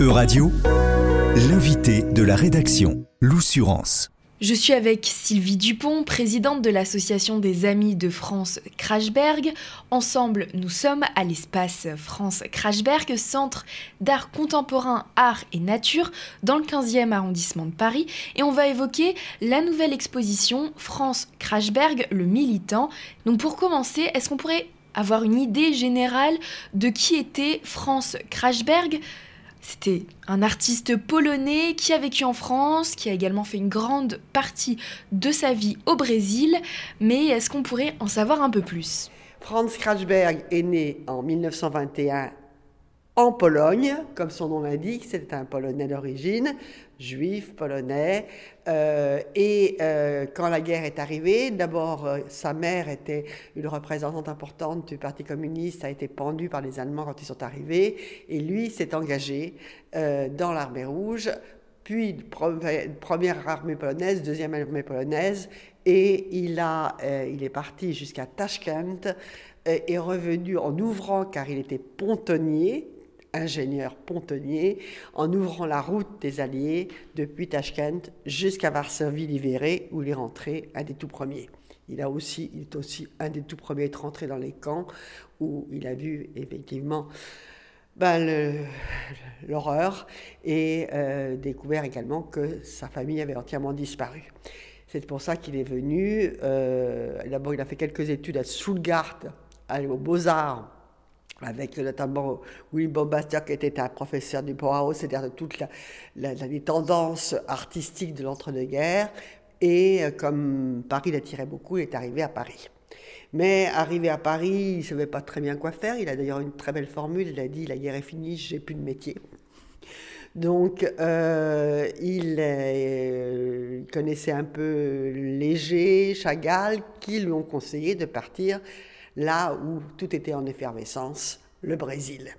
Euradio, l'invité de la rédaction, l'Oussurance. Je suis avec Sylvie Dupont, présidente de l'association des Amis de France Crashberg. Ensemble, nous sommes à l'espace France Crashberg, centre d'art contemporain, art et nature, dans le 15e arrondissement de Paris. Et on va évoquer la nouvelle exposition France Crashberg, le militant. Donc pour commencer, est-ce qu'on pourrait avoir une idée générale de qui était France Crashberg c'était un artiste polonais qui a vécu en France, qui a également fait une grande partie de sa vie au Brésil, mais est-ce qu'on pourrait en savoir un peu plus? Franz Krachberg est né en 1921 en Pologne, comme son nom l'indique, c'est un Polonais d'origine, juif, polonais. Euh, et euh, quand la guerre est arrivée, d'abord, euh, sa mère était une représentante importante du Parti communiste, a été pendue par les Allemands quand ils sont arrivés, et lui s'est engagé dans l'armée rouge, puis première armée polonaise, deuxième armée polonaise, et il, a, il est parti jusqu'à Tashkent, est revenu en ouvrant, car il était pontonnier, ingénieur pontonnier, en ouvrant la route des Alliés depuis Tashkent jusqu'à Varsovie libérée, où il est rentré un des tout premiers. Il, a aussi, il est aussi un des tout premiers à être rentré dans les camps, où il a vu effectivement ben, l'horreur et euh, découvert également que sa famille avait entièrement disparu. C'est pour ça qu'il est venu. Euh, D'abord, il a fait quelques études à Stuttgart, aux Beaux-Arts, avec notamment Willy Bombastier qui était un professeur du Bauhaus, c'est-à-dire de toutes les tendances artistiques de l'entre-deux-guerres. Et euh, comme Paris l'attirait beaucoup, il est arrivé à Paris. Mais arrivé à Paris, il ne savait pas très bien quoi faire. Il a d'ailleurs une très belle formule. Il a dit La guerre est finie, j'ai plus de métier. Donc, euh, euh, il, connaissait un peu Léger, Chagall, qui lui ont conseillé de partir là où tout était en effervescence, le Brésil.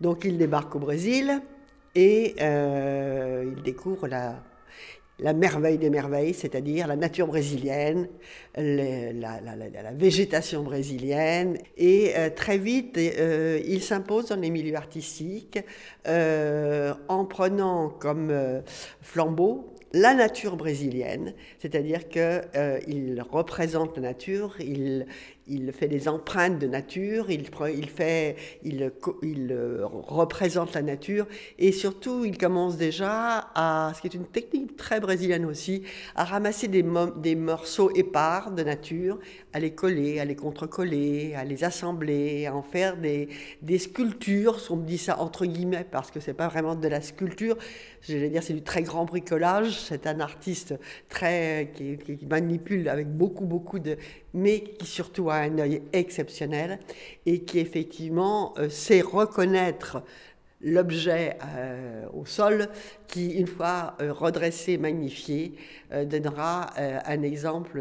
Donc il débarque au Brésil et euh, il découvre la, merveille des merveilles, c'est-à-dire la nature brésilienne, la, végétation brésilienne. Et euh, très vite, euh, il s'impose dans les milieux artistiques en prenant comme flambeau la nature brésilienne, c'est-à-dire qu'il représente la nature, il, il fait des empreintes de nature, il, fait, il, euh, représente la nature et surtout il commence déjà à, ce qui est une technique très brésilienne aussi, à ramasser des, morceaux épars de nature, à les coller, à les contrecoller, à les assembler, à en faire des, des sculptures. On me dit ça entre guillemets parce que c'est pas vraiment de la sculpture, j'allais dire c'est du très grand bricolage. C'est un artiste très qui manipule avec beaucoup beaucoup de, mais qui surtout a un œil exceptionnel et qui effectivement euh, sait reconnaître l'objet euh, au sol qui, une fois euh, redressé, magnifié, donnera un exemple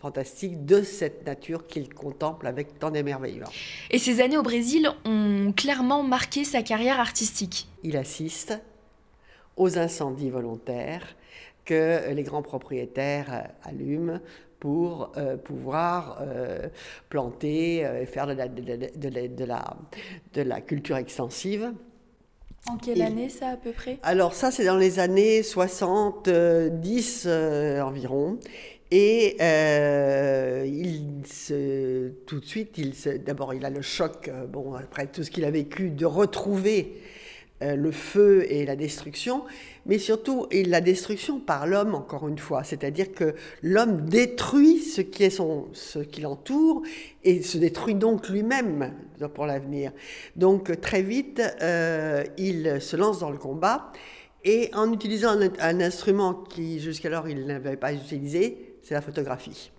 fantastique de cette nature qu'il contemple avec tant d'émerveillement. Et ces années au Brésil ont clairement marqué sa carrière artistique. Il assiste aux incendies volontaires que les grands propriétaires allument pour euh, pouvoir euh, planter et euh, faire de la, de, de, la, de, la, culture extensive. En quelle année ça à peu près? Alors ça c'est dans les années 70 environ. Et il se, tout de suite, il d'abord il a le choc, bon après tout ce qu'il a vécu, de retrouver euh, le feu et la destruction, mais surtout et la destruction par l'homme, encore une fois. C'est-à-dire que l'homme détruit ce qui est son, ce l'entoure et se détruit donc lui-même pour l'avenir. Donc très vite, euh, il se lance dans le combat et en utilisant un, instrument qui jusqu'alors il n'avait pas utilisé, c'est la photographie.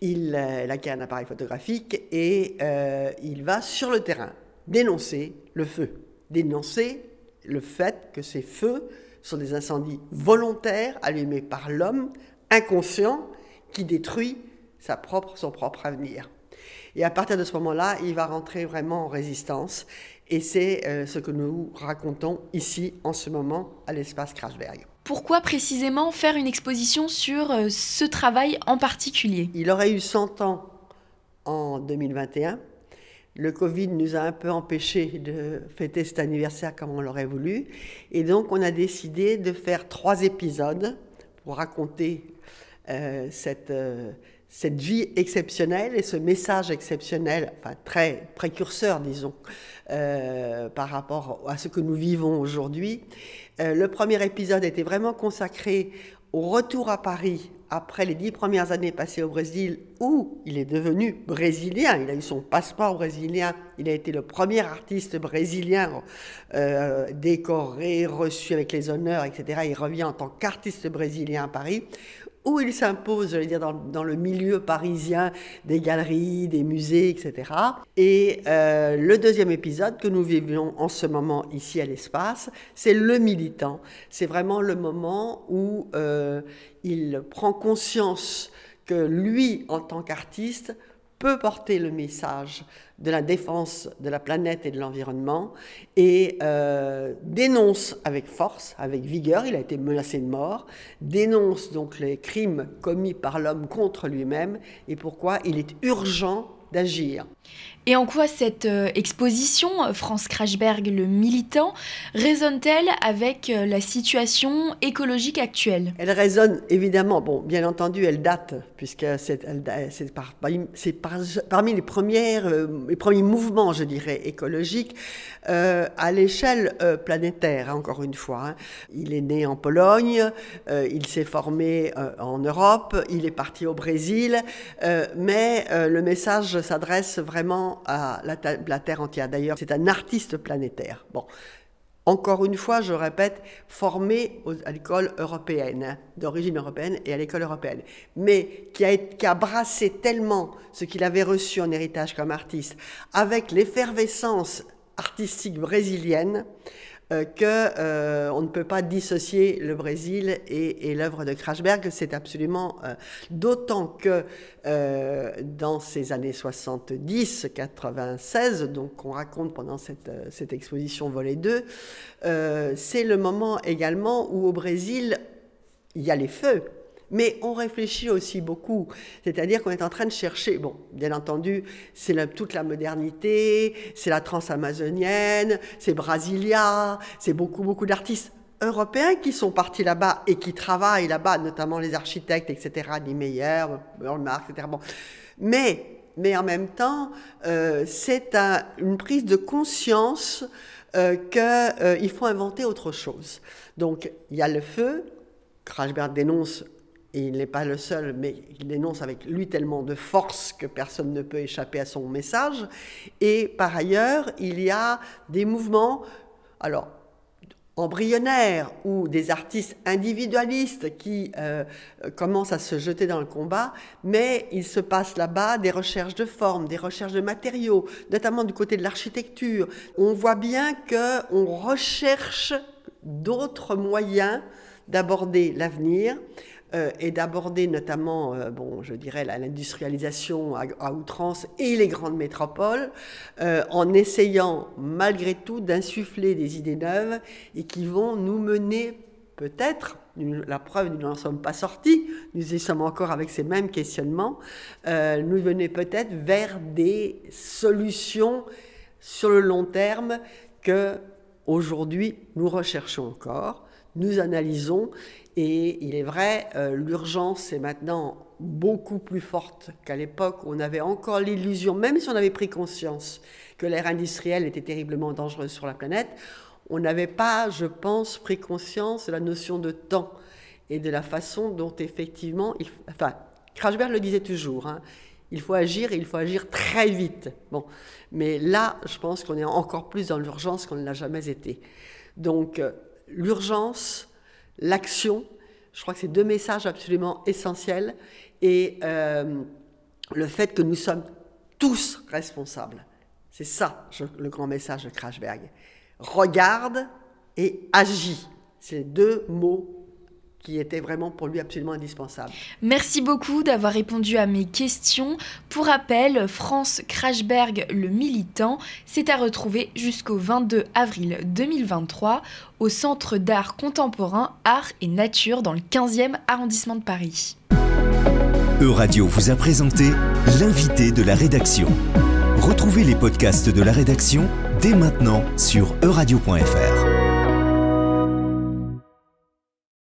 Il, euh, acquiert un appareil photographique et il va sur le terrain dénoncer le feu, dénoncer le fait que ces feux sont des incendies volontaires allumés par l'homme inconscient qui détruit sa propre, son propre avenir. Et à partir de ce moment-là, il va rentrer vraiment en résistance. Et c'est euh, ce que nous racontons ici en ce moment à l'espace Krasberg. Pourquoi précisément faire une exposition sur euh, ce travail en particulier? Il aurait eu 100 ans en 2021 Le Covid nous a un peu empêchés de fêter cet anniversaire comme on l'aurait voulu. Et donc, on a décidé de faire trois épisodes pour raconter euh, cette, euh, cette vie exceptionnelle et ce message exceptionnel, enfin très précurseur, disons, euh, par rapport à ce que nous vivons aujourd'hui. le premier épisode était vraiment consacré au retour à Paris après les dix premières années passées au Brésil, où il est devenu brésilien, il a eu son passeport brésilien, il a été le premier artiste brésilien euh, décoré, reçu avec les honneurs, etc. Il revient en tant qu'artiste brésilien à Paris, où il s'impose, j'allais dire, dans, le milieu parisien des galeries, des musées, etc. Et euh, le deuxième épisode que nous vivons en ce moment ici à l'espace, c'est le militant. C'est vraiment le moment où euh, il prend conscience que lui, en tant qu'artiste, peut porter le message de la défense de la planète et de l'environnement et euh, dénonce avec force, avec vigueur, il a été menacé de mort, dénonce donc les crimes commis par l'homme contre lui-même et pourquoi il est urgent d'agir. Et en quoi cette euh, exposition, euh, France Krachberg, le militant, résonne-t-elle avec euh, la situation écologique actuelle? Elle résonne évidemment, bon, bien entendu, elle date, puisque c'est, par, parmi les, premières, les premiers mouvements, je dirais, écologiques à l'échelle planétaire, hein, encore une fois. Hein. Il est né en Pologne, il s'est formé en Europe, il est parti au Brésil, mais le message s'adresse vraiment à la, Terre entière. D'ailleurs, c'est un artiste planétaire. Bon. Encore une fois, je répète, formé à l'école européenne, hein, d'origine européenne et à l'école européenne, mais qui a, qui a brassé tellement ce qu'il avait reçu en héritage comme artiste, avec l'effervescence artistique brésilienne, euh, euh, on ne peut pas dissocier le Brésil et, l'œuvre de Krachberg. C'est absolument euh, d'autant que dans ces années 70-96, donc qu'on raconte pendant cette, cette exposition volet 2, c'est le moment également où au Brésil il y a les feux mais on réfléchit aussi beaucoup. C'est-à-dire qu'on est en train de chercher, bon, bien entendu, c'est toute la modernité, c'est la transamazonienne, c'est Brasilia, c'est beaucoup, beaucoup d'artistes européens qui sont partis là-bas et qui travaillent là-bas, notamment les architectes, etc., Niemeyer, Bernard, etc. Bon. Mais, mais en même temps, euh, c'est une prise de conscience euh, qu'il euh, faut inventer autre chose. Donc, il y a le feu, Krachberg dénonce et il n'est pas le seul, mais il dénonce avec lui tellement de force que personne ne peut échapper à son message. Et par ailleurs, il y a des mouvements, alors embryonnaires ou des artistes individualistes qui euh, commencent à se jeter dans le combat, mais il se passe là-bas des recherches de formes, des recherches de matériaux, notamment du côté de l'architecture. On voit bien qu'on recherche d'autres moyens d'aborder l'avenir. Euh, et d'aborder notamment, euh, bon, je dirais, l'industrialisation à, outrance et les grandes métropoles, euh, en essayant malgré tout d'insuffler des idées neuves et qui vont nous mener peut-être, la preuve, nous n'en sommes pas sortis, nous y sommes encore avec ces mêmes questionnements, nous mener peut-être vers des solutions sur le long terme que aujourd'hui nous recherchons encore, nous analysons et il est vrai, euh, l'urgence est maintenant beaucoup plus forte qu'à l'époque où on avait encore l'illusion, même si on avait pris conscience que l'ère industrielle était terriblement dangereuse sur la planète, on n'avait pas, je pense, pris conscience de la notion de temps et de la façon dont effectivement, enfin, Krachberg le disait toujours, hein, il faut agir et il faut agir très vite. Bon, mais là, je pense qu'on est encore plus dans l'urgence qu'on ne l'a jamais été. Donc, euh, l'urgence, l'action. Je crois que c'est deux messages absolument essentiels. Et euh, le fait que nous sommes tous responsables. C'est ça le grand message de Krashberg. Regarde et agis. C'est deux mots qui était vraiment pour lui absolument indispensable. Merci beaucoup d'avoir répondu à mes questions. Pour rappel, France Krachberg, le militant, c'est à retrouver jusqu'au 22 avril 2023 au Centre d'art contemporain, art et nature dans le 15e arrondissement de Paris. Euradio vous a présenté l'invité de la rédaction. Retrouvez les podcasts de la rédaction dès maintenant sur euradio.fr.